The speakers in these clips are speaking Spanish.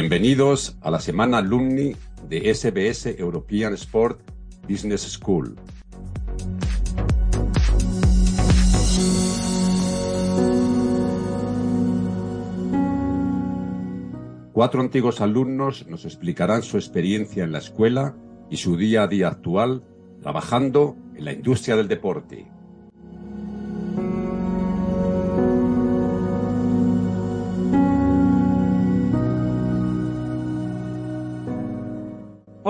Bienvenidos a la semana alumni de SBS European Sport Business School. Cuatro antiguos alumnos nos explicarán su experiencia en la escuela y su día a día actual trabajando en la industria del deporte.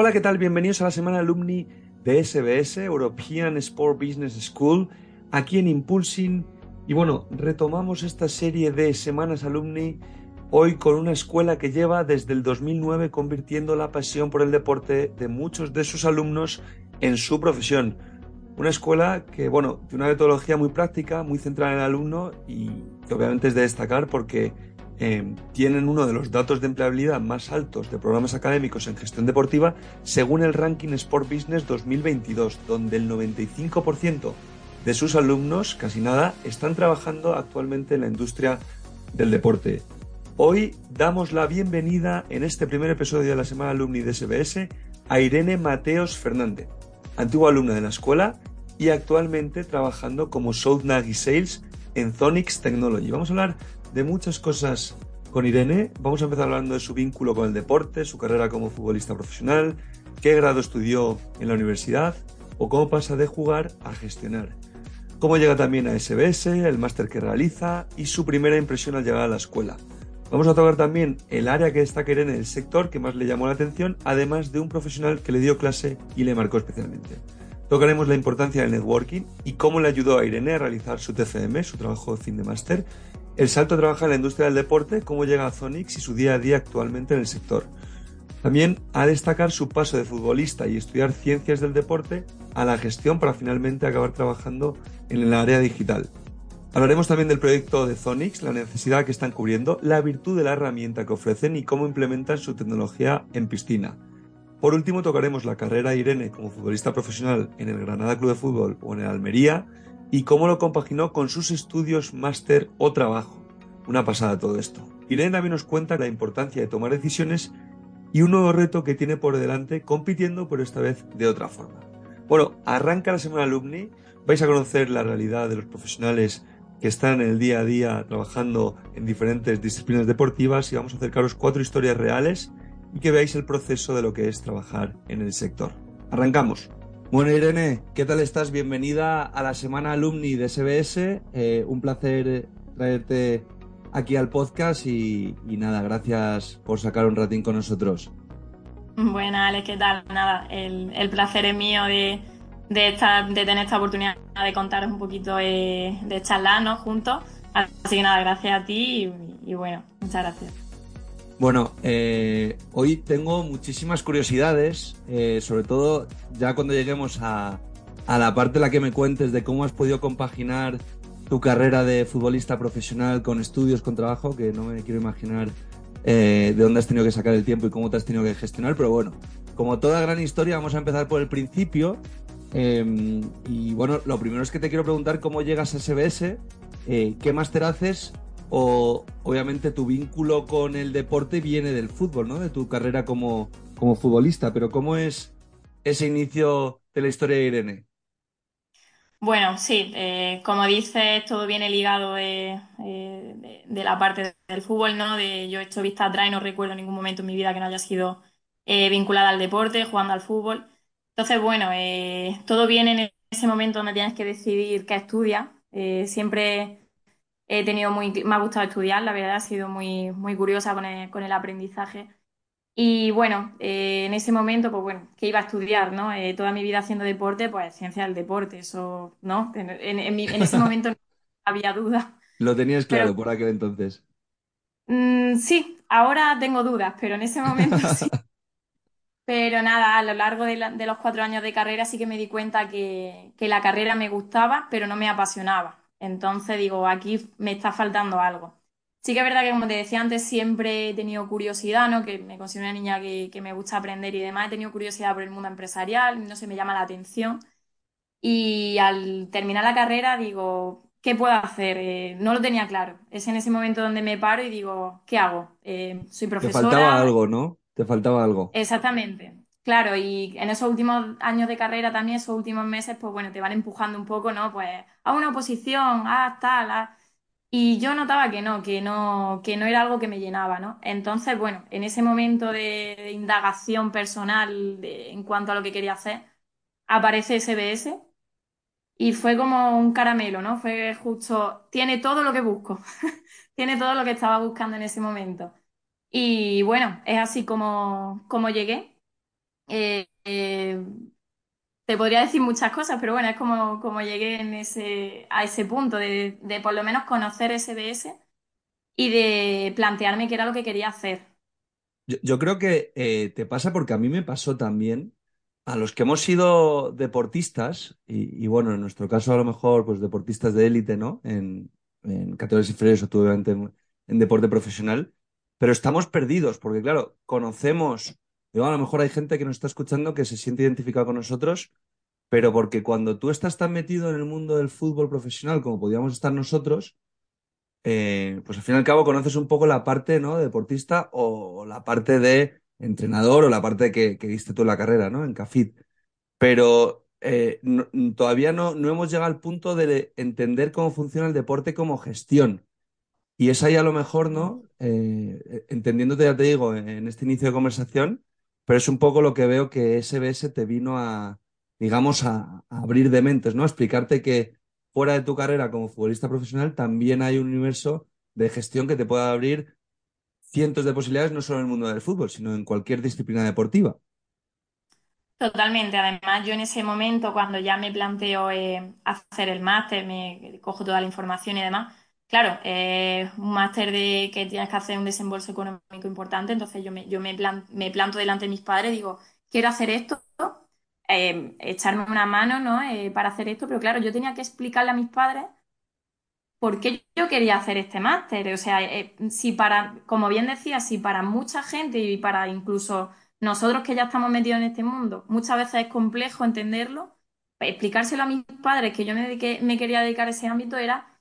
Hola, ¿qué tal? Bienvenidos a la semana alumni de SBS, European Sport Business School, aquí en Impulsing. Y bueno, retomamos esta serie de semanas alumni Hoy con una escuela que lleva desde el 2009 convirtiendo la pasión por el deporte de muchos de sus alumnos en su profesión. Una escuela que, bueno, de una metodología muy práctica, muy centrada en el alumno y que obviamente es de destacar porque eh, tienen uno de los datos de empleabilidad más altos de programas académicos en gestión deportiva según el ranking Sport Business 2022, donde el 95% de sus alumnos, casi nada, están trabajando actualmente en la industria del deporte. Hoy damos la bienvenida en este primer episodio de la Semana Alumni de SBS a Irene Mateos Fernández, antigua alumna de la escuela y actualmente trabajando como South Nagy Sales en Zonix Technology. Vamos a hablar de muchas cosas con Irene. Vamos a empezar hablando de su vínculo con el deporte, su carrera como futbolista profesional, qué grado estudió en la universidad o cómo pasa de jugar a gestionar. Cómo llega también a SBS, el máster que realiza y su primera impresión al llegar a la escuela. Vamos a tocar también el área que destaca Irene en el sector que más le llamó la atención, además de un profesional que le dio clase y le marcó especialmente. Tocaremos la importancia del networking y cómo le ayudó a Irene a realizar su TCM, su trabajo de fin de máster, el salto a trabajar en la industria del deporte, cómo llega a Zonix y su día a día actualmente en el sector. También a destacar su paso de futbolista y estudiar ciencias del deporte a la gestión para finalmente acabar trabajando en el área digital. Hablaremos también del proyecto de Zonix, la necesidad que están cubriendo, la virtud de la herramienta que ofrecen y cómo implementan su tecnología en piscina. Por último, tocaremos la carrera de Irene como futbolista profesional en el Granada Club de Fútbol o en el Almería y cómo lo compaginó con sus estudios, máster o trabajo. Una pasada todo esto. Irene también nos cuenta la importancia de tomar decisiones y un nuevo reto que tiene por delante compitiendo, pero esta vez de otra forma. Bueno, arranca la semana alumni, vais a conocer la realidad de los profesionales que están en el día a día trabajando en diferentes disciplinas deportivas y vamos a acercaros cuatro historias reales y que veáis el proceso de lo que es trabajar en el sector. Arrancamos. Bueno, Irene, ¿qué tal estás? Bienvenida a la semana alumni de SBS. Eh, un placer traerte aquí al podcast y, nada, gracias por sacar un ratín con nosotros. Bueno, Ale, ¿qué tal? Nada, el, el placer es mío de, de, de tener esta oportunidad de contaros un poquito de, de charlar juntos. Así que nada, gracias a ti y, bueno, muchas gracias. Bueno, eh, hoy tengo muchísimas curiosidades, eh, sobre todo ya cuando lleguemos a, a la parte en la que me cuentes de cómo has podido compaginar tu carrera de futbolista profesional con estudios, con trabajo, que no me quiero imaginar eh, de dónde has tenido que sacar el tiempo y cómo te has tenido que gestionar, pero bueno, como toda gran historia, vamos a empezar por el principio. Em, y bueno, lo primero es que te quiero preguntar cómo llegas a SBS, eh, qué máster haces o obviamente tu vínculo con el deporte viene del fútbol, ¿no? De tu carrera como, como futbolista, pero ¿cómo es ese inicio de la historia de Irene? Bueno, sí, eh, como dices, todo viene ligado de, eh, de, la parte del fútbol, ¿no? De, yo he hecho vista atrás y no recuerdo ningún momento en mi vida que no haya sido vinculada al deporte, jugando al fútbol. Entonces, bueno, eh, todo viene en ese momento donde tienes que decidir qué estudias. Eh, siempre he tenido muy, me ha gustado estudiar, la verdad, he sido muy, muy curiosa con el, aprendizaje. Y bueno, eh, en ese momento, pues bueno, ¿qué iba a estudiar, no? toda mi vida haciendo deporte, pues ciencia del deporte, eso, ¿no? En, ese momento no había duda. Lo tenías claro por aquel entonces. Mm, sí, ahora tengo dudas, pero en ese momento sí. Pero nada, a lo largo de, los cuatro años de carrera sí que me di cuenta que, la carrera me gustaba, pero no me apasionaba. Entonces digo, aquí me está faltando algo. Sí que es verdad que, como te decía antes, siempre he tenido curiosidad, ¿no? Que me considero una niña que, me gusta aprender y demás. He tenido curiosidad por el mundo empresarial, no se me llama la atención. Y al terminar la carrera digo, ¿qué puedo hacer? Eh, no lo tenía claro. Es en ese momento donde me paro y digo, ¿qué hago? Eh, soy Te faltaba profesora. algo, ¿no? Te faltaba algo. Exactamente. Claro, y en esos últimos años de carrera también, esos últimos meses, pues bueno, te van empujando un poco, ¿no? Pues a una oposición, a tal, a... Y yo notaba que no, que no, que no era algo que me llenaba, ¿no? Entonces, bueno, en ese momento de, indagación personal en cuanto a lo que quería hacer, aparece SBS y fue como un caramelo, ¿no? Fue justo, tiene todo lo que busco, tiene todo lo que estaba buscando en ese momento. Y bueno, es así como, como llegué. Eh, eh, te podría decir muchas cosas, pero bueno, es como, como llegué en ese, a ese punto de, de por lo menos conocer SBS y de plantearme qué era lo que quería hacer. Yo, creo que eh, te pasa porque a mí me pasó también. A los que hemos sido deportistas, y, bueno, en nuestro caso a lo mejor, pues deportistas de élite, ¿no? En, en categorías inferiores o tú, obviamente en, en deporte profesional, pero estamos perdidos porque, claro, conocemos, digo, a lo mejor hay gente que nos está escuchando que se siente identificada con nosotros, pero porque cuando tú estás tan metido en el mundo del fútbol profesional como podíamos estar nosotros, eh, pues al fin y al cabo conoces un poco la parte, ¿no? de deportista o la parte de entrenador o la parte que, que diste tú en la carrera, ¿no? En CAFIT. Pero eh, no- todavía no, no hemos llegado al punto de entender cómo funciona el deporte como gestión. Y es ahí a lo mejor, ¿no? Eh, entendiéndote, ya te digo, en este inicio de conversación, pero es un poco lo que veo que SBS te vino a, digamos, a, abrir de mentes, ¿no? A explicarte que fuera de tu carrera como futbolista profesional también hay un universo de gestión que te puede abrir cientos de posibilidades, no solo en el mundo del fútbol, sino en cualquier disciplina deportiva. Totalmente. Además, yo en ese momento, cuando ya me planteo eh, hacer el máster, me cojo toda la información y demás, claro, eh, un máster de que tienes que hacer un desembolso económico importante, entonces yo me, me, plan- me planto delante de mis padres y digo, quiero hacer esto, eh, echarme una mano, ¿no? eh, para hacer esto, pero claro, yo tenía que explicarle a mis padres por qué yo quería hacer este máster. O sea, si para, como bien decía, si para mucha gente y para incluso nosotros que ya estamos metidos en este mundo, muchas veces es complejo entenderlo, explicárselo a mis padres que yo me, dediqué- me quería dedicar a ese ámbito era,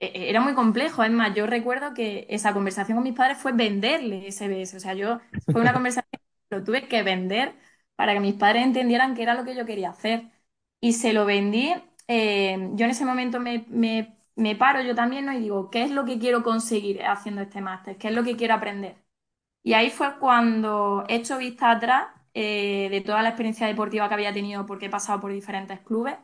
era muy complejo. Es más, yo recuerdo que esa conversación con mis padres fue venderle SBS. O sea, yo, fue una conversación que lo tuve que vender para que mis padres entendieran qué era lo que yo quería hacer. Y se lo vendí. eh, yo en ese momento me, me me paro yo también, ¿no? Y digo, ¿qué es lo que quiero conseguir haciendo este máster? ¿Qué es lo que quiero aprender? Y ahí fue cuando he hecho vista atrás eh, de toda la experiencia deportiva que había tenido porque he pasado por diferentes clubes.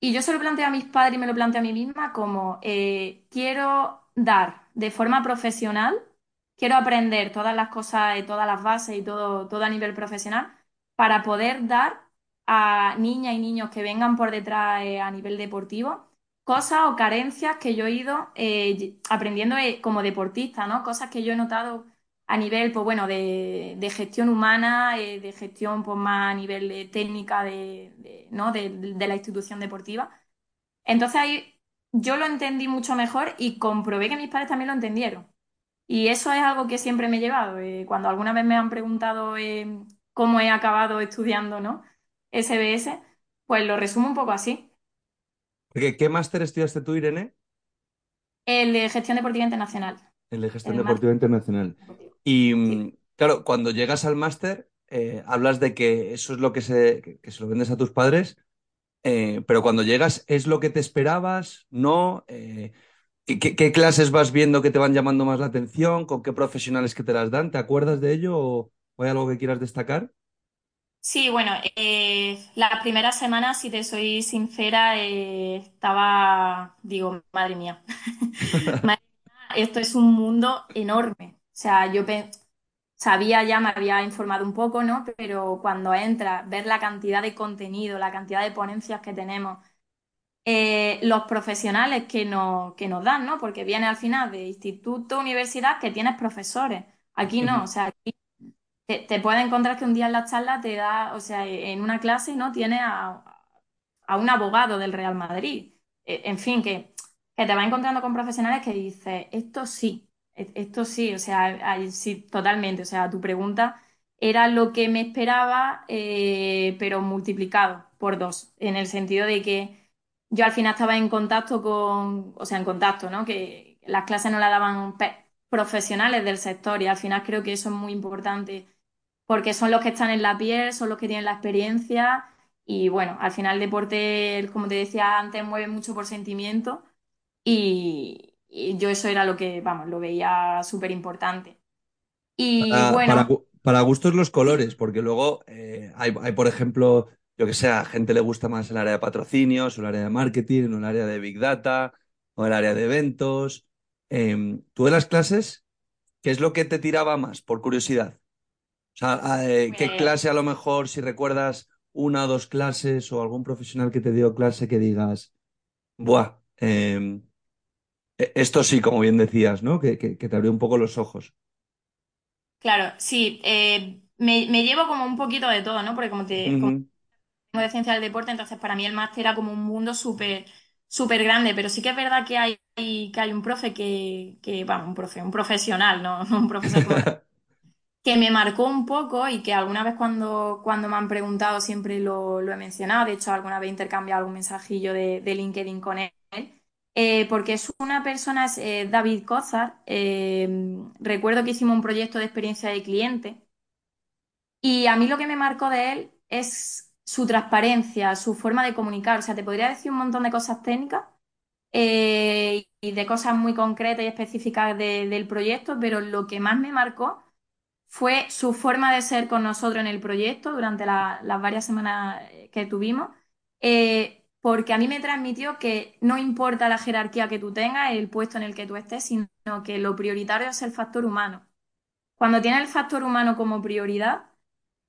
Y yo se lo planteo a mis padres y me lo planteo a mí misma como eh, quiero dar de forma profesional, quiero aprender todas las cosas y todas las bases y todo, todo a nivel profesional para poder dar a niñas y niños que vengan por detrás eh, a nivel deportivo cosas o carencias que yo he ido eh, aprendiendo como deportista, ¿no? Cosas que yo he notado a nivel, pues bueno, de, de gestión humana, eh, de gestión pues más a nivel de técnica de, de, ¿no? de, de la institución deportiva. Entonces ahí yo lo entendí mucho mejor y comprobé que mis padres también lo entendieron. Y eso es algo que siempre me he llevado. Eh, cuando alguna vez me han preguntado eh, cómo he acabado estudiando, ¿no? SBS, pues lo resumo un poco así. ¿qué máster estudiaste tú, Irene? El de gestión deportiva internacional. El de gestión El deportiva internacional. Y Sí. mm, claro, cuando llegas al máster, eh, hablas de que eso es lo que se, que, que se lo vendes a tus padres, eh, pero cuando llegas, ¿es lo que te esperabas? ¿No? Eh, ¿qué, clases vas viendo que te van llamando más la atención? ¿Con qué profesionales que te las dan? ¿Te acuerdas de ello o, hay algo que quieras destacar? Sí, bueno, eh, las primeras semanas, si te soy sincera, eh, estaba, digo, madre mía, madre mía, esto es un mundo enorme. O sea, yo sabía ya, me había informado un poco, ¿no? Pero cuando entras, ver la cantidad de contenido, la cantidad de ponencias que tenemos, eh, los profesionales que nos, que nos dan, ¿no? Porque viene al final de instituto, universidad, que tienes profesores. Aquí no, o sea, te, te puedes encontrar que un día en la charla te da, o sea, en una clase, ¿no? Tienes a, a un abogado del Real Madrid. E- En fin, que, que te vas encontrando con profesionales que dices, esto sí, e- esto sí, o sea, sí, totalmente. O sea, tu pregunta era lo que me esperaba, eh, pero multiplicado por dos, en el sentido de que yo al final estaba en contacto con, o sea, en contacto, ¿no? Que las clases no las daban profesionales del sector y al final creo que eso es muy importante porque son los que están en la piel, son los que tienen la experiencia y bueno, al final el deporte, como te decía antes, mueve mucho por sentimiento y, yo eso era lo que, vamos, lo veía súper importante. Y bueno. Para, gustos los colores, porque luego eh, hay, por ejemplo, yo que sé, a gente le gusta más el área de patrocinios, o el área de marketing, o el área de Big Data, o el área de eventos. Em, ¿Tú de las clases, qué es lo que te tiraba más, por curiosidad? O sea, eh, ¿qué pues clase a lo mejor, si recuerdas una o dos clases o algún profesional que te dio clase que digas, buah, em, esto sí, como bien decías, ¿no? Que, te abrió un poco los ojos. Claro, sí. Eh, me, llevo como un poquito de todo, ¿no? Porque como te como de ciencia del deporte, entonces para mí el máster era como un mundo súper súper grande, pero sí que es verdad que hay, que hay un profe que, que, bueno, un profe, un profesional, no, un profesor que me marcó un poco y que alguna vez cuando, cuando me han preguntado siempre lo, he mencionado, de hecho alguna vez he intercambiado algún mensajillo de, de LinkedIn con él, eh, porque es una persona, es eh, David Cozar. Eh, recuerdo que hicimos un proyecto de experiencia de cliente y a mí lo que me marcó de él es su transparencia, su forma de comunicar. O sea, te podría decir un montón de cosas técnicas y de cosas muy concretas y específicas del proyecto, pero lo que más me marcó fue su forma de ser con nosotros en el proyecto durante las varias semanas que tuvimos porque a mí me transmitió que no importa la jerarquía que tú tengas, el puesto en el que tú estés, sino que lo prioritario es el factor humano. Cuando tienes el factor humano como prioridad,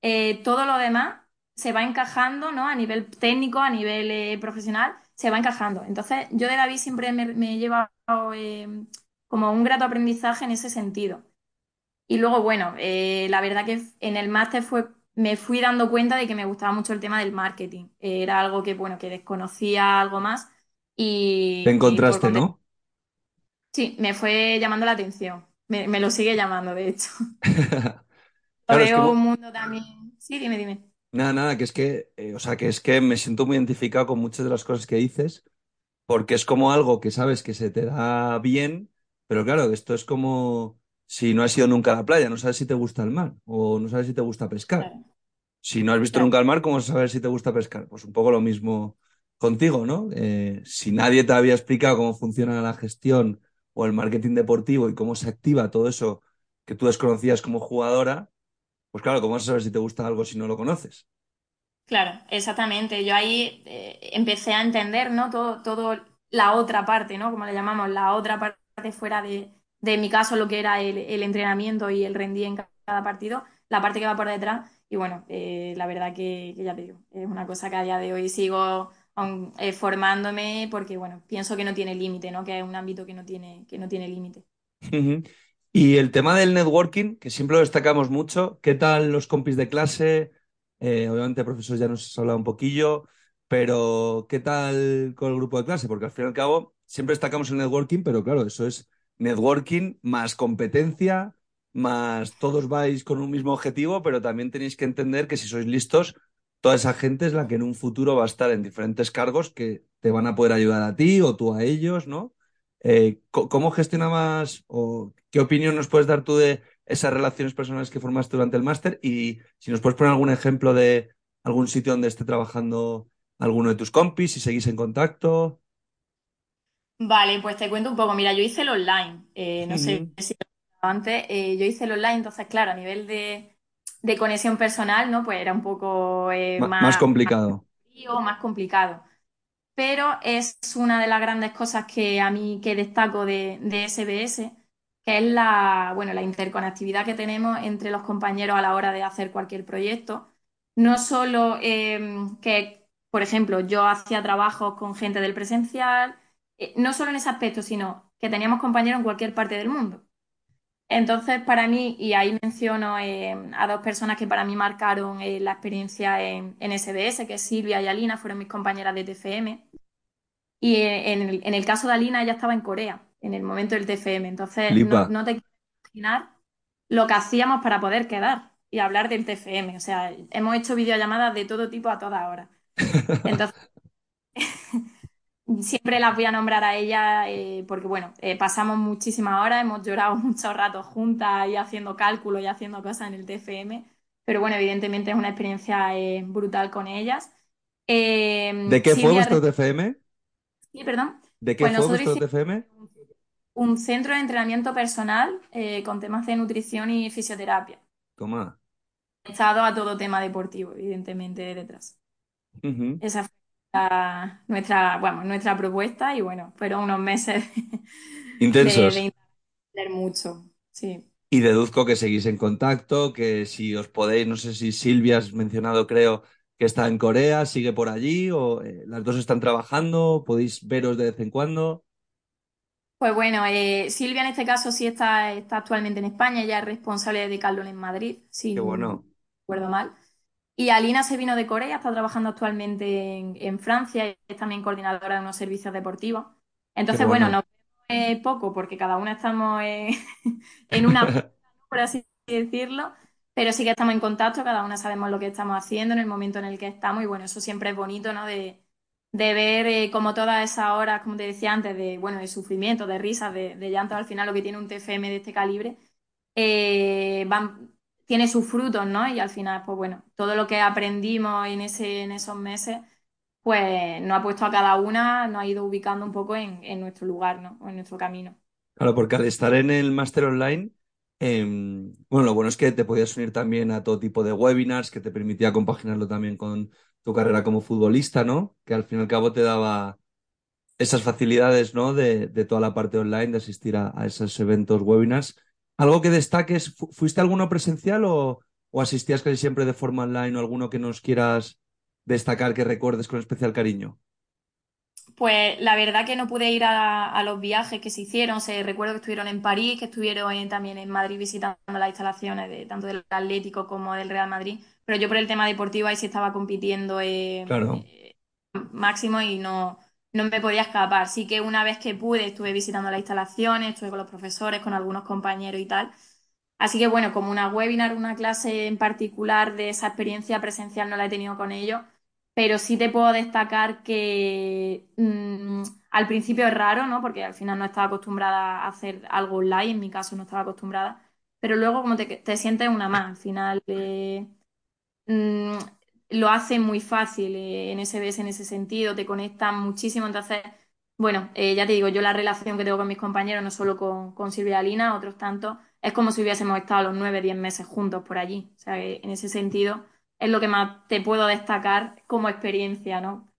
eh, todo lo demás se va encajando, ¿no? A nivel técnico, a nivel eh, profesional, se va encajando. Entonces, yo de David siempre me, he llevado eh, como un grato aprendizaje en ese sentido. Y luego, bueno, la verdad que en el máster fue me fui dando cuenta de que me gustaba mucho el tema del marketing. Era algo que, bueno, que desconocía algo más y... Te encontraste, ¿no? Sí, me fue llamando la atención. Me, lo sigue llamando, de hecho. veo un mundo también... Sí, dime, dime. Nada, nada, que es que, eh, o sea, que es que me siento muy identificado con muchas de las cosas que dices, porque es como algo que sabes que se te da bien, pero claro, esto es como si no has ido nunca a la playa, no sabes si te gusta el mar o no sabes si te gusta pescar. Si no has visto nunca el mar, ¿cómo sabes si te gusta pescar? Pues un poco lo mismo contigo, ¿no? Eh, si nadie te había explicado cómo funciona la gestión o el marketing deportivo y cómo se activa todo eso que tú desconocías como jugadora, pues claro, ¿cómo vas a saber si te gusta algo si no lo conoces? Claro, exactamente. Yo ahí eh, empecé a entender, ¿no? Todo, todo la otra parte, ¿no? Como le llamamos, la otra parte fuera de, de mi caso lo que era el, entrenamiento y el rendir en cada partido, la parte que va por detrás. Y bueno, eh, la verdad que, ya te digo, es una cosa que a día de hoy sigo eh, formándome porque, bueno, pienso que no tiene límite, ¿no? Que es un ámbito que no tiene, que no tiene límite. Y el tema del networking, que siempre lo destacamos mucho, ¿qué tal los compis de clase? Eh, obviamente, profesor, ya nos has hablado un poquillo, pero ¿qué tal con el grupo de clase? Porque al fin y al cabo siempre destacamos el networking, pero claro, eso es networking más competencia, más todos vais con un mismo objetivo, pero también tenéis que entender que si sois listos, toda esa gente es la que en un futuro va a estar en diferentes cargos que te van a poder ayudar a ti o tú a ellos, ¿no? Eh, ¿Cómo gestionabas o qué opinión nos puedes dar tú de esas relaciones personales que formaste durante el máster? Y si nos puedes poner algún ejemplo de algún sitio donde esté trabajando alguno de tus compis, si seguís en contacto. Vale, pues te cuento un poco. Mira, yo hice el online. Eh, no sé si lo antes. Eh, yo hice el online, entonces, claro, a nivel de, conexión personal, ¿no? Pues era un poco eh, más, complicado. Más, más complicado. Pero es una de las grandes cosas que a mí que destaco de, SBS, que es la, bueno, la interconectividad que tenemos entre los compañeros a la hora de hacer cualquier proyecto. No solo que, por ejemplo, yo hacía trabajos con gente del presencial eh, no solo en ese aspecto, sino que teníamos compañeros en cualquier parte del mundo. Entonces, para mí, y ahí menciono eh, a dos personas que para mí marcaron eh, la experiencia en, SBS, que es Silvia y Alina, fueron mis compañeras de TFM. Y en el, caso de Alina, ella estaba en Corea, en el momento del TFM. Entonces, no, no, te quiero imaginar lo que hacíamos para poder quedar y hablar del TFM. O sea, hemos hecho videollamadas de todo tipo a toda hora. Entonces, siempre las voy a nombrar a ella eh, porque, bueno, eh, pasamos muchísimas horas, hemos llorado muchos ratos juntas y haciendo cálculos y haciendo cosas en el TFM, pero bueno, evidentemente es una experiencia eh, brutal con ellas. ¿De qué fue vuestro TFM? Sí, perdón. ¿De qué fue vuestro TFM? Un centro de entrenamiento personal con temas de nutrición y fisioterapia. Toma. Estado a todo tema deportivo, evidentemente, detrás. Esa fue nuestra, bueno, nuestra propuesta y bueno, fueron unos meses intensos. De, mucho, sí. Y deduzco que seguís en contacto, que si os podéis, no sé si Silvia has mencionado, creo, que está en Corea, sigue por allí, o eh, las dos están trabajando, podéis veros de vez en cuando. Pues bueno, eh, Silvia en este caso sí está, está actualmente en España, ella es responsable de Decathlon en Madrid, si Qué bueno. no recuerdo mal. Y Alina se vino de Corea, está trabajando actualmente en, Francia y es también coordinadora de unos servicios deportivos. Entonces, bueno, no vemos poco porque cada una estamos en una, por así decirlo, pero sí que estamos en contacto, cada una sabemos lo que estamos haciendo en el momento en el que estamos y bueno, eso siempre es bonito, ¿no? De, ver eh, como todas esas horas, como te decía antes, de, bueno, de sufrimiento, de risas, de, de llanto, al final lo que tiene un TFM de este calibre, eh, van tiene sus frutos, ¿no? Y al final, pues bueno, todo lo que aprendimos en, ese, en esos meses, pues nos ha puesto a cada una, nos ha ido ubicando un poco en, nuestro lugar, ¿no? O en nuestro camino. Claro, porque al estar en el máster online, em, bueno, lo bueno es que te podías unir también a todo tipo de webinars, que te permitía compaginarlo también con tu carrera como futbolista, ¿no? Que al fin y al cabo te daba esas facilidades, ¿no? De, toda la parte online, de asistir a, a esos eventos, webinars. ¿Algo que destaques? ¿Fuiste alguno presencial o, asistías casi siempre de forma online o alguno que nos quieras destacar que recuerdes con especial cariño? Pues la verdad que no pude ir a, los viajes que se hicieron. Se, recuerdo que estuvieron en París, que estuvieron también en Madrid visitando las instalaciones de, tanto del Atlético como del Real Madrid. Pero yo por el tema deportivo ahí sí estaba compitiendo eh, eh, máximo y no, no me podía escapar. Sí que una vez que pude estuve visitando las instalaciones, estuve con los profesores, con algunos compañeros y tal. Así que bueno, como una webinar, una clase en particular de esa experiencia presencial no la he tenido con ellos, pero sí te puedo destacar que mm, al principio es raro, ¿no? Porque al final no estaba acostumbrada a hacer algo online, en mi caso no estaba acostumbrada, pero luego como te, te sientes una más, al final eh, mm, lo hace muy fácil eh, en SBS en ese sentido, te conectan muchísimo. Entonces, bueno, eh, ya te digo, yo la relación que tengo con mis compañeros, no solo con, con Silvia Alina, otros tantos, es como si hubiésemos estado los nueve, diez meses juntos por allí. O sea, en ese sentido es lo que más te puedo destacar como experiencia, ¿no?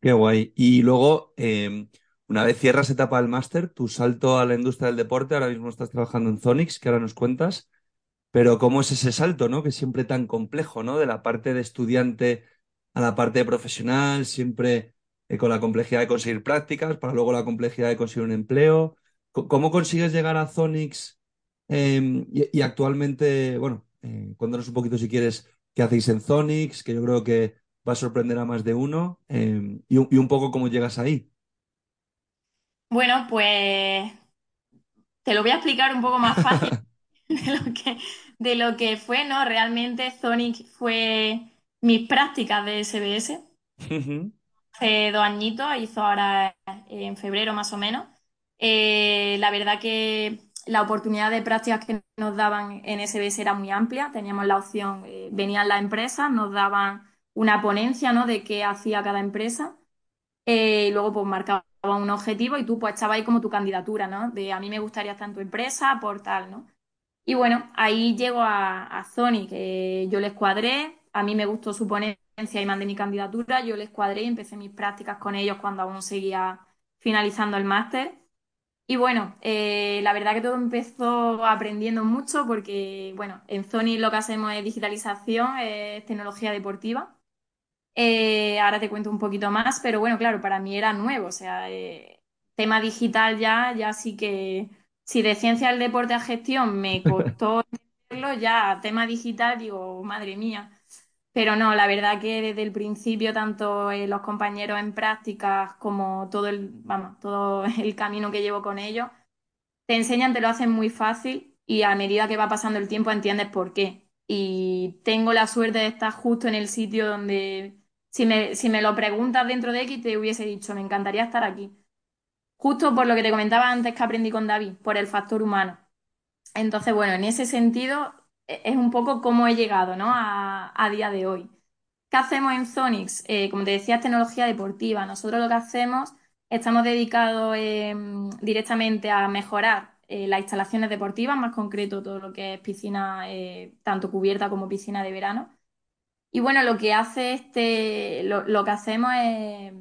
Qué guay. Y luego, em, una vez cierras etapa del máster, tu salto a la industria del deporte, ahora mismo estás trabajando en Zonix, que ahora nos cuentas. Pero cómo es ese salto, ¿no? Que es siempre tan complejo, ¿no? De la parte de estudiante a la parte de profesional, siempre eh, con la complejidad de conseguir prácticas, para luego la complejidad de conseguir un empleo. ¿Cómo consigues llegar a Zonix? Em, y, actualmente, bueno, eh, cuéntanos un poquito si quieres qué hacéis en Zonix, que yo creo que va a sorprender a más de uno, em, y, y un poco cómo llegas ahí. Bueno, pues te lo voy a explicar un poco más fácil. de lo que, de lo que fue, ¿no? Realmente Sonic fue mis prácticas de SBS. Hace dos añitos, hizo ahora en febrero más o menos. Eh, la verdad que la oportunidad de prácticas que nos daban en SBS era muy amplia. Teníamos la opción, eh, venían las empresas, nos daban una ponencia, ¿no? De qué hacía cada empresa. Eh, y luego pues marcaban un objetivo y tú pues echabas ahí como tu candidatura, ¿no? De a mí me gustaría estar en tu empresa por tal, ¿no? Y bueno, ahí llego a, Sony, que yo les cuadré, a mí me gustó su ponencia y mandé mi candidatura, yo les cuadré y empecé mis prácticas con ellos cuando aún seguía finalizando el máster. Y bueno, eh, la verdad que todo empezó aprendiendo mucho porque, bueno, en Sony lo que hacemos es digitalización, es tecnología deportiva. Eh, ahora te cuento un poquito más, pero bueno, claro, para mí era nuevo, o sea, eh, tema digital ya, ya sí que si de ciencia del deporte a gestión me costó entenderlo, ya tema digital digo, madre mía. Pero no, la verdad que desde el principio, tanto eh, los compañeros en prácticas como todo el, vamos, todo el camino que llevo con ellos, te enseñan, te lo hacen muy fácil y a medida que va pasando el tiempo entiendes por qué. Y tengo la suerte de estar justo en el sitio donde si me, si me lo preguntas dentro de X, te hubiese dicho, me encantaría estar aquí. Justo por lo que te comentaba antes que aprendí con David, por el factor humano. Entonces, bueno, en ese sentido e, es un poco cómo he llegado, ¿no? a, a día de hoy. ¿Qué hacemos en Zonix? Eh, como te decía, es tecnología deportiva. Nosotros lo que hacemos, estamos dedicados eh, directamente a mejorar eh, las instalaciones deportivas, más concreto todo lo que es piscina, tanto cubierta como piscina de verano. Y bueno, lo que hace este, lo, que hacemos es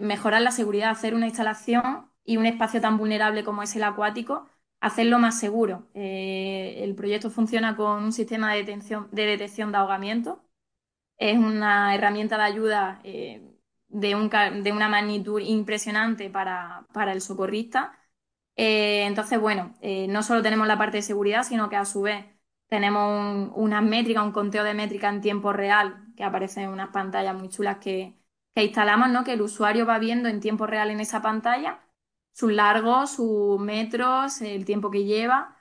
mejorar la seguridad, hacer una instalación y un espacio tan vulnerable como es el acuático, hacerlo más seguro. el proyecto funciona con un sistema de, detención, de detección de ahogamiento es una herramienta de ayuda eh, de, una magnitud impresionante para, el socorrista. Eh, entonces, bueno, eh, no solo tenemos la parte de seguridad, sino que a su vez tenemos una métrica, un conteo de métrica en tiempo real, que aparece en unas pantallas muy chulas que, que instalamos, ¿no? Que el usuario va viendo en tiempo real en esa pantalla sus largos, sus metros, el tiempo que lleva.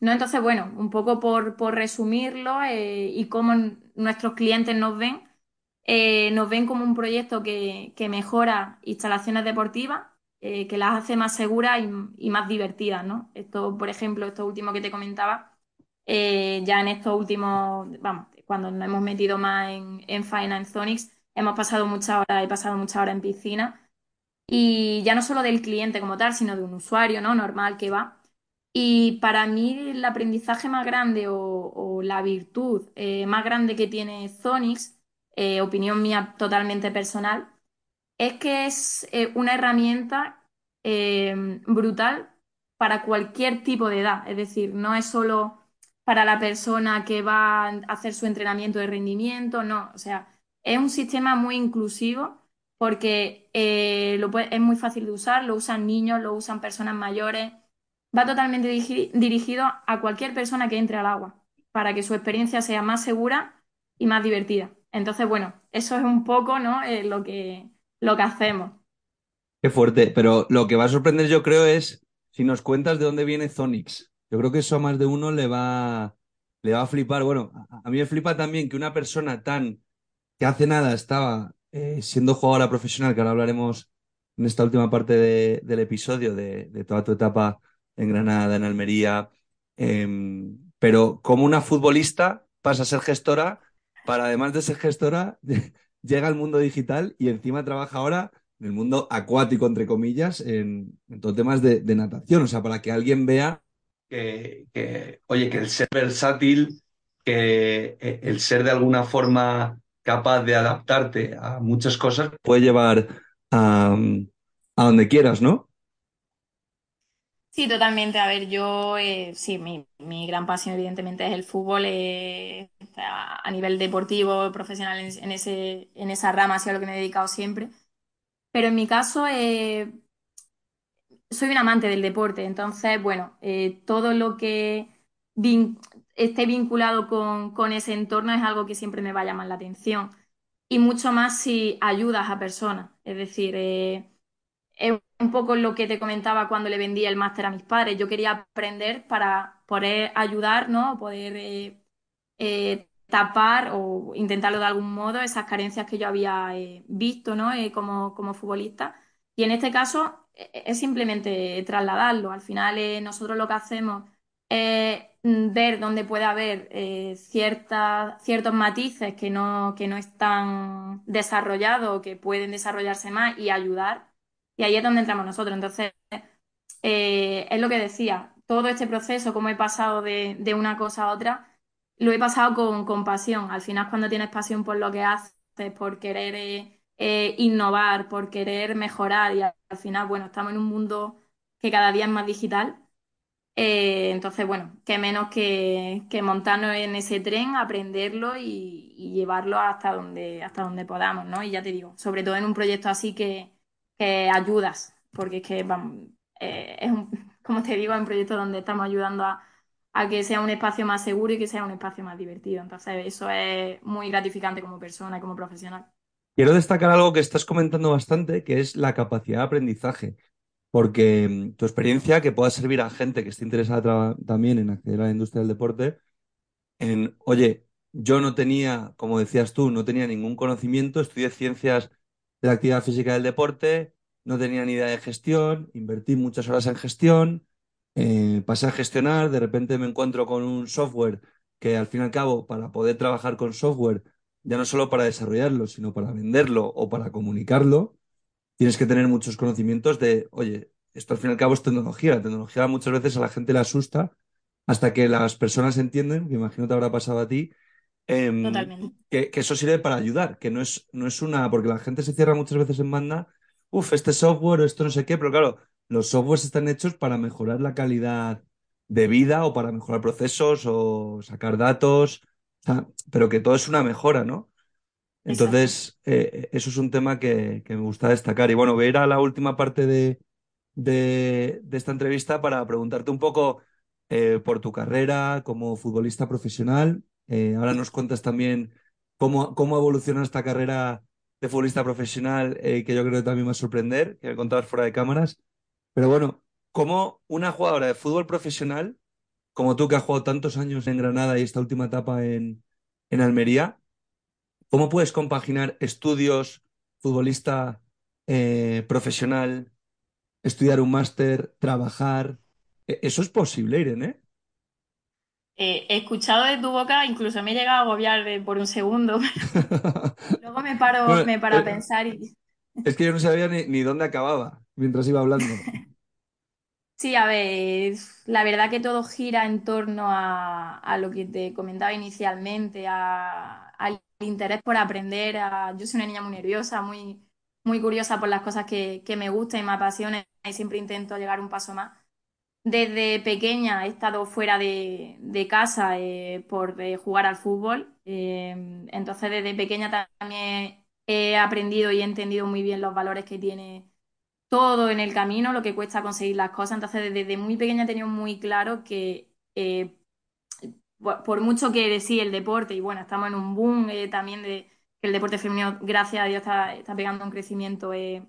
¿no? Entonces, bueno, un poco por, resumirlo eh, y cómo nuestros clientes nos ven, eh, nos ven como un proyecto que, mejora instalaciones deportivas, eh, que las hace más seguras y, más divertidas, ¿no? Esto, por ejemplo, esto último que te comentaba, ya en estos últimos, vamos, cuando nos hemos metido más en, en Finance hemos pasado muchas horas, he pasado muchas horas en piscina, y ya no solo del cliente como tal, sino de un usuario, ¿no? Normal que va. Y para mí el aprendizaje más grande o, la virtud eh, más grande que tiene Zonix, eh, opinión mía totalmente personal, es que es eh, una herramienta brutal para cualquier tipo de edad. Es decir, no es solo para la persona que va a hacer su entrenamiento de rendimiento, no. O sea, es un sistema muy inclusivo porque es muy fácil de usar, lo usan niños, lo usan personas mayores va totalmente dirigido a cualquier persona que entre al agua, para que su experiencia sea más segura y más divertida. Entonces, bueno, eso es un poco ¿no? Eh, lo, que, lo que hacemos. Qué fuerte, pero lo que va a sorprender yo creo es si nos cuentas de dónde viene Zonix. Yo creo que eso a más de uno le va, le va a flipar. Bueno, a, mí me flipa también que una persona tan que hace nada estaba eh, siendo jugadora profesional, que ahora hablaremos en esta última parte del episodio de, toda tu etapa en Granada, en Almería, em, pero como una futbolista pasa a ser gestora, para además de ser gestora, llega al mundo digital y encima trabaja ahora en el mundo acuático, entre comillas, en, todo temas de, natación. O sea, para que alguien vea que, oye, que el ser versátil, que eh, el ser de alguna forma capaz de adaptarte a muchas cosas puede llevar a, a donde quieras, ¿no? Sí, totalmente. A ver, yo, eh, sí, mi, gran pasión evidentemente es el fútbol eh, a nivel deportivo, profesional en, ese, en esa rama, ha sido lo que me he dedicado siempre. Pero en mi caso, eh, soy un amante del deporte, entonces, bueno, todo lo que esté vinculado con, con, ese entorno es algo que siempre me va a llamar la atención. Y mucho más si ayudas a personas, es decir, es un poco lo que te comentaba cuando le vendí el máster a mis padres. Yo quería aprender para poder ayudar, ¿no? Poder eh, eh, tapar o intentarlo de algún modo esas carencias que yo había eh, visto, ¿no? como, como futbolista. Y en este caso es simplemente trasladarlo. Al final nosotros lo que hacemos es ver dónde puede haber ciertos matices que no, que no están desarrollados o que pueden desarrollarse más y ayudar y ahí es donde entramos nosotros. Entonces, eh, es lo que decía, todo este proceso, como he pasado de, una cosa a otra, lo he pasado con, con, pasión. Al final, cuando tienes pasión por lo que haces, por querer eh, eh, innovar, por querer mejorar, y al, final, bueno, estamos en un mundo que cada día es más digital. Entonces, bueno, qué menos que, montarnos en ese tren, aprenderlo y, llevarlo hasta donde, hasta donde podamos, ¿no? Y ya te digo, sobre todo en un proyecto así que, que ayudas, porque es que eh, es un, como te digo, es un proyecto donde estamos ayudando a, que sea un espacio más seguro y que sea un espacio más divertido. Entonces, eso es muy gratificante como persona y como profesional. Quiero destacar algo que estás comentando bastante, que es la capacidad de aprendizaje, porque mm, tu experiencia que pueda servir a gente que esté interesada también en acceder a la industria del deporte, en, oye, yo no tenía, como decías tú, no tenía ningún conocimiento, estudié ciencias de la actividad física del deporte, no tenía ni idea de gestión, invertí muchas horas en gestión, eh, pasé a gestionar, de repente me encuentro con un software que al fin y al cabo, para poder trabajar con software, ya no solo para desarrollarlo, sino para venderlo o para comunicarlo, tienes que tener muchos conocimientos de, oye, esto al fin y al cabo es tecnología. La tecnología muchas veces a la gente le asusta hasta que las personas entienden, que imagino te habrá pasado a ti, em, que, que eso sirve para ayudar, que no es, no es una, porque la gente se cierra muchas veces en banda, uff, este software o esto no sé qué, pero claro, los softwares están hechos para mejorar la calidad de vida o para mejorar procesos o sacar datos, o sea, pero que todo es una mejora, ¿no? Entonces, eh, eso es un tema que, me gusta destacar. Y bueno, voy a ir a la última parte de, esta entrevista para preguntarte un poco eh, por tu carrera como futbolista profesional. Eh, ahora nos cuentas también cómo, cómo ha evolucionado esta carrera de futbolista profesional, que yo creo que también va a sorprender, que me contabas fuera de cámaras. Pero bueno, como una jugadora de fútbol profesional, como tú que has jugado tantos años en Granada y esta última etapa en, en Almería, ¿Cómo puedes compaginar estudios, futbolista eh, profesional, estudiar un máster, trabajar? E- Eso es posible, Irene. Eh, he escuchado de tu boca, incluso me he llegado a agobiar de- por un segundo, luego me paro, Bueno, me paro a eh, pensar y es que yo no sabía ni, ni dónde acababa mientras iba hablando. Sí, a ver, la verdad que todo gira en torno a, a lo que te comentaba inicialmente, a- al interés por aprender. a- yo soy una niña muy nerviosa, muy, muy curiosa por las cosas que, que me gustan y me apasionan y siempre intento llegar un paso más. Desde pequeña he estado fuera de, de casa eh, por eh, jugar al fútbol, eh, entonces desde pequeña también he aprendido y he entendido muy bien los valores que tiene todo en el camino, lo que cuesta conseguir las cosas. Entonces, desde muy pequeña he tenido muy claro que eh, por mucho que sí el deporte, y bueno, estamos en un boom eh, también de que el deporte femenino, gracias a Dios, está, pegando un crecimiento eh,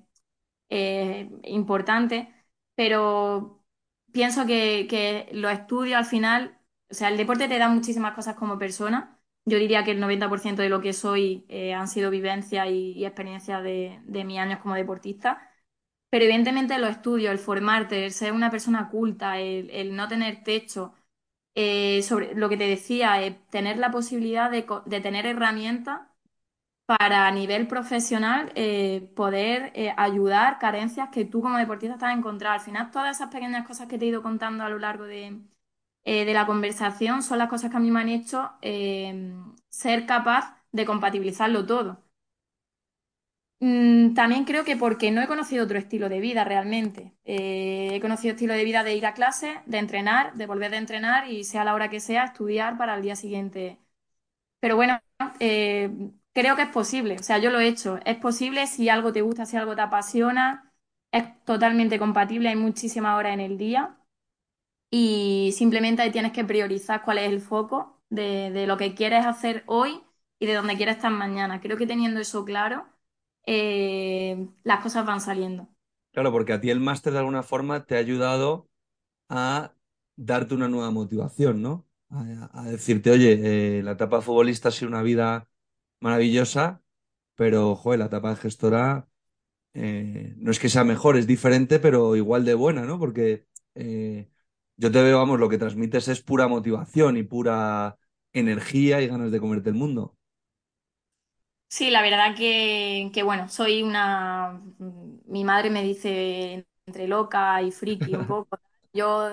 eh, importante, pero pienso que, que los estudios al final, o sea, el deporte te da muchísimas cosas como persona. Yo diría que el 90% de lo que soy han sido vivencias y, y experiencias de, de mis años como deportista. Pero evidentemente los estudios, el formarte, el ser una persona culta, el no tener techo, eh, sobre lo que te decía, eh, tener la posibilidad de, de tener herramientas para a nivel profesional eh, poder eh, ayudar carencias que tú como deportista estás encontrar. Al final, todas esas pequeñas cosas que te he ido contando a lo largo de, de la conversación son las cosas que a mí me han hecho ser capaz de compatibilizarlo todo. Mm, también creo que porque no he conocido otro estilo de vida realmente. Eh, he conocido estilo de vida de ir a clase, de entrenar, de volver de entrenar y sea la hora que sea, estudiar para el día siguiente. Pero bueno, eh, creo que es posible. O sea, yo lo he hecho. Es posible si algo te gusta, si algo te apasiona. Es totalmente compatible. Hay muchísimas horas en el día y simplemente tienes que priorizar cuál es el foco de lo que quieres hacer hoy y de dónde quieres estar mañana. Creo que teniendo eso claro, eh, las cosas van saliendo. Claro, porque a ti el máster de alguna forma te ha ayudado a darte una nueva motivación, ¿no? A, decirte, oye, eh, la etapa futbolista ha sido una vida maravillosa, pero, joder, la etapa de gestora eh, no es que sea mejor, es diferente, pero igual de buena, ¿no? Porque yo te veo, vamos, lo que transmites es pura motivación y pura energía y ganas de comerte el mundo. Sí, la verdad que, que, bueno, soy una... Mi madre me dice entre loca y friki un poco. Yo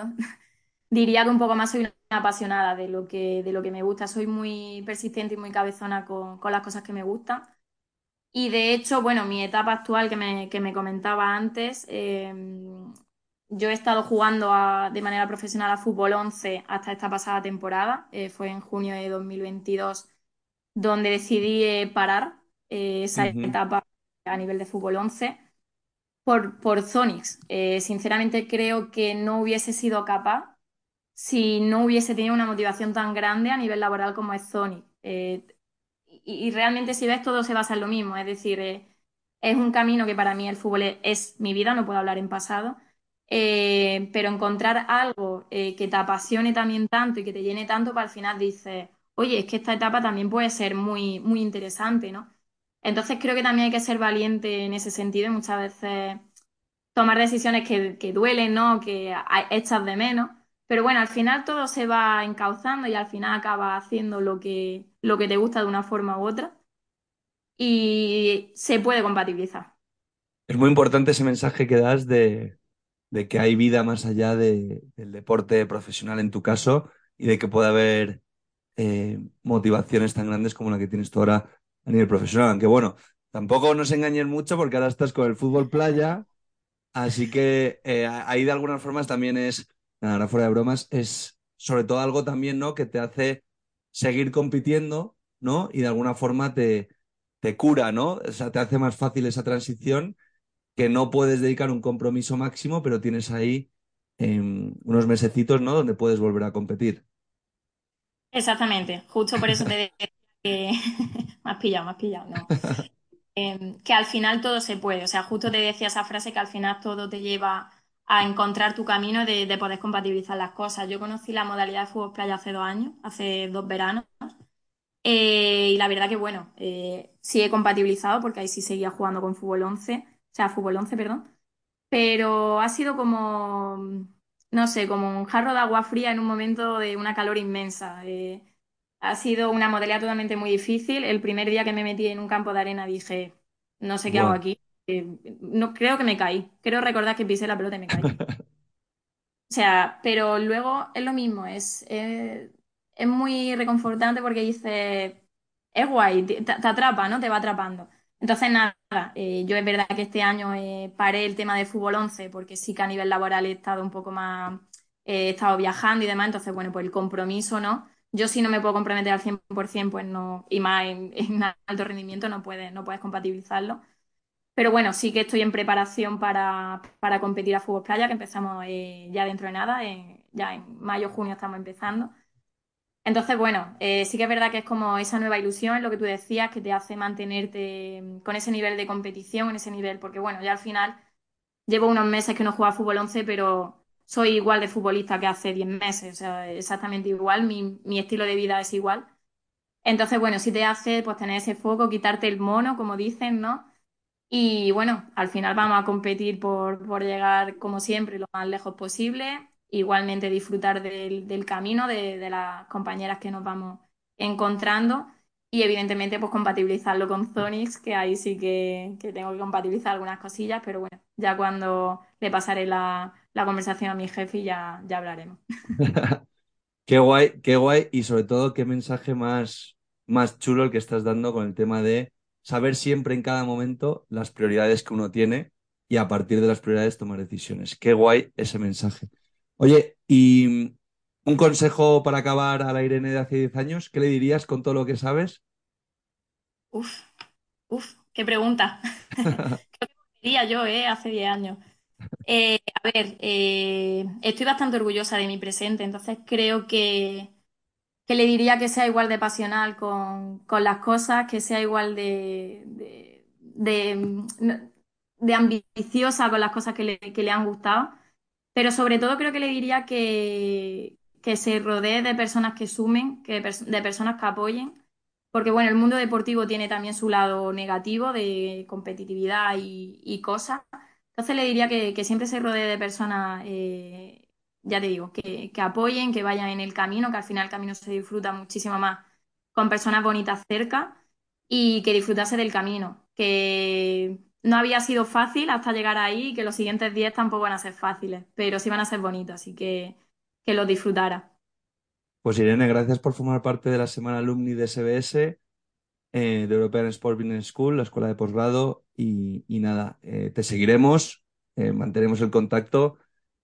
diría que un poco más soy una apasionada de lo que, de lo que me gusta. Soy muy persistente y muy cabezona con, con las cosas que me gustan. Y de hecho, bueno, mi etapa actual que me, que me comentaba antes, eh, yo he estado jugando a- de manera profesional a fútbol 11 hasta esta pasada temporada. Eh, fue en junio de 2022 donde decidí eh, parar eh, esa etapa a nivel de fútbol 11 por, por Zonix. Eh, sinceramente creo que no hubiese sido capaz si no hubiese tenido una motivación tan grande a nivel laboral como es Zonix. Eh, y, y realmente si ves todo se basa en lo mismo, es decir, eh, es un camino que para mí el fútbol es, es mi vida, no puedo hablar en pasado, pero encontrar algo que te apasione también tanto y que te llene tanto, para al final dices, oye, es que esta etapa también puede ser muy, muy interesante, ¿no? Entonces creo que también hay que ser valiente en ese sentido y muchas veces tomar decisiones que, duelen, ¿no? Que echas de menos. Pero bueno, al final todo se va encauzando y al final acabas haciendo lo que, lo que te gusta de una forma u otra y se puede compatibilizar. Es muy importante ese mensaje que das de, de que hay vida más allá de, del deporte profesional en tu caso y de que puede haber eh, motivaciones tan grandes como la que tienes tú ahora a nivel profesional. Aunque bueno, tampoco nos engañen mucho porque ahora estás con el fútbol playa, así que eh, ahí de algunas formas también es, ahora fuera de bromas, es sobre todo algo también, ¿no? Que te hace seguir compitiendo, ¿no? Y de alguna forma te, te cura, ¿no? O sea, te hace más fácil esa transición que no puedes dedicar un compromiso máximo, pero tienes ahí em, unos mesecitos, ¿no? Donde puedes volver a competir. Exactamente, justo por eso te decía que me has pillado, me has pillado, no. Em, que al final todo se puede, o sea, justo te decía esa frase que al final todo te lleva a encontrar tu camino de, de poder compatibilizar las cosas. Yo conocí la modalidad de fútbol playa hace dos años, hace dos veranos, eh, y la verdad que bueno, eh, sí he compatibilizado porque ahí sí seguía jugando con fútbol 11 sea, fútbol 11, perdón. Pero ha sido como, no sé, como un jarro de agua fría en un momento de una calor inmensa. Eh, ha sido una modalidad totalmente muy difícil. El primer día que me metí en un campo de arena dije, no sé qué hago aquí. Eh, no, creo que me caí. Creo recordar que pisé la pelota y me caí. O sea, pero luego es lo mismo, es, es, muy reconfortante porque dice, es guay, te, te, atrapa, ¿no? Te va atrapando. Entonces, nada, eh, yo es verdad que este año eh, paré el tema de fútbol 11 porque sí que a nivel laboral he estado un poco más, eh, he estado viajando y demás, entonces, bueno, pues el compromiso, ¿no? Yo si no me puedo comprometer al 100%, pues no, y más en, alto rendimiento no puedes, no puedes compatibilizarlo. Pero bueno, sí que estoy en preparación para, para competir a fútbol playa, que empezamos ya dentro de nada, ya en mayo, junio estamos empezando. Entonces, bueno, eh, sí que es verdad que es como esa nueva ilusión, lo que tú decías, que te hace mantenerte mm, con ese nivel de competición, en ese nivel, porque bueno, ya al final llevo unos meses que no juego a fútbol 11, pero soy igual de futbolista que hace 10 meses, o sea, exactamente igual, mi, mi estilo de vida es igual. Entonces, bueno, sí te hace pues tener ese foco, quitarte el mono, como dicen, ¿no? Y bueno, al final vamos a competir por, por llegar, como siempre, lo más lejos posible igualmente disfrutar del, camino, de, las compañeras que nos vamos encontrando y evidentemente pues compatibilizarlo con Zonix, que ahí sí que, tengo que compatibilizar algunas cosillas, pero bueno, ya cuando le pasaré la, conversación a mi jefe ya, ya hablaremos. qué guay, qué guay y sobre todo qué mensaje más, más chulo el que estás dando con el tema de saber siempre en cada momento las prioridades que uno tiene y a partir de las prioridades tomar decisiones. Qué guay ese mensaje. Oye, y un consejo para acabar a la Irene de hace 10 años, ¿qué le dirías con todo lo que sabes? Uf, uf, qué pregunta. ¿Qué diría yo, eh, hace 10 años? Eh, a ver, eh, estoy bastante orgullosa de mi presente, entonces creo que, que le diría que sea igual de pasional con, las cosas, que sea igual de, de, de, ambiciosa con las cosas que le, que le han gustado pero sobre todo creo que le diría que, que se rodee de personas que sumen, que de personas que apoyen, porque bueno, el mundo deportivo tiene también su lado negativo de competitividad y, cosas. Entonces le diría que, siempre se rodee de personas, eh, ya te digo, que, que, apoyen, que vayan en el camino, que al final el camino se disfruta muchísimo más con personas bonitas cerca y que disfrutase del camino, que no había sido fácil hasta llegar ahí y que los siguientes días tampoco van a ser fáciles, pero sí van a ser bonitos, así que que los disfrutara. Pues Irene, gracias por formar parte de la semana alumni de SBS, eh, de European Sport Business School, la escuela de posgrado, y, nada, eh, te seguiremos, eh, mantenemos el contacto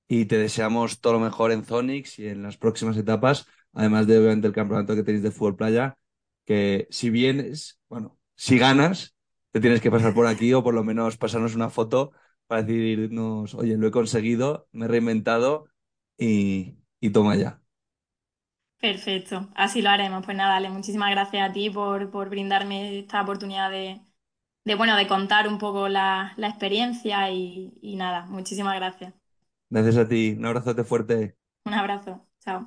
y te deseamos todo lo mejor en Zonix y en las próximas etapas, además de obviamente el campeonato que tenéis de fútbol playa, que si vienes, bueno, si ganas, te tienes que pasar por aquí o por lo menos pasarnos una foto para decirnos, oye, lo he conseguido, me he reinventado y, toma ya. Perfecto, así lo haremos. Pues nada, dale, muchísimas gracias a ti por, brindarme esta oportunidad de, bueno, de contar un poco la, experiencia y, y nada, muchísimas gracias. Gracias a ti, un abrazote fuerte. Un abrazo, chao.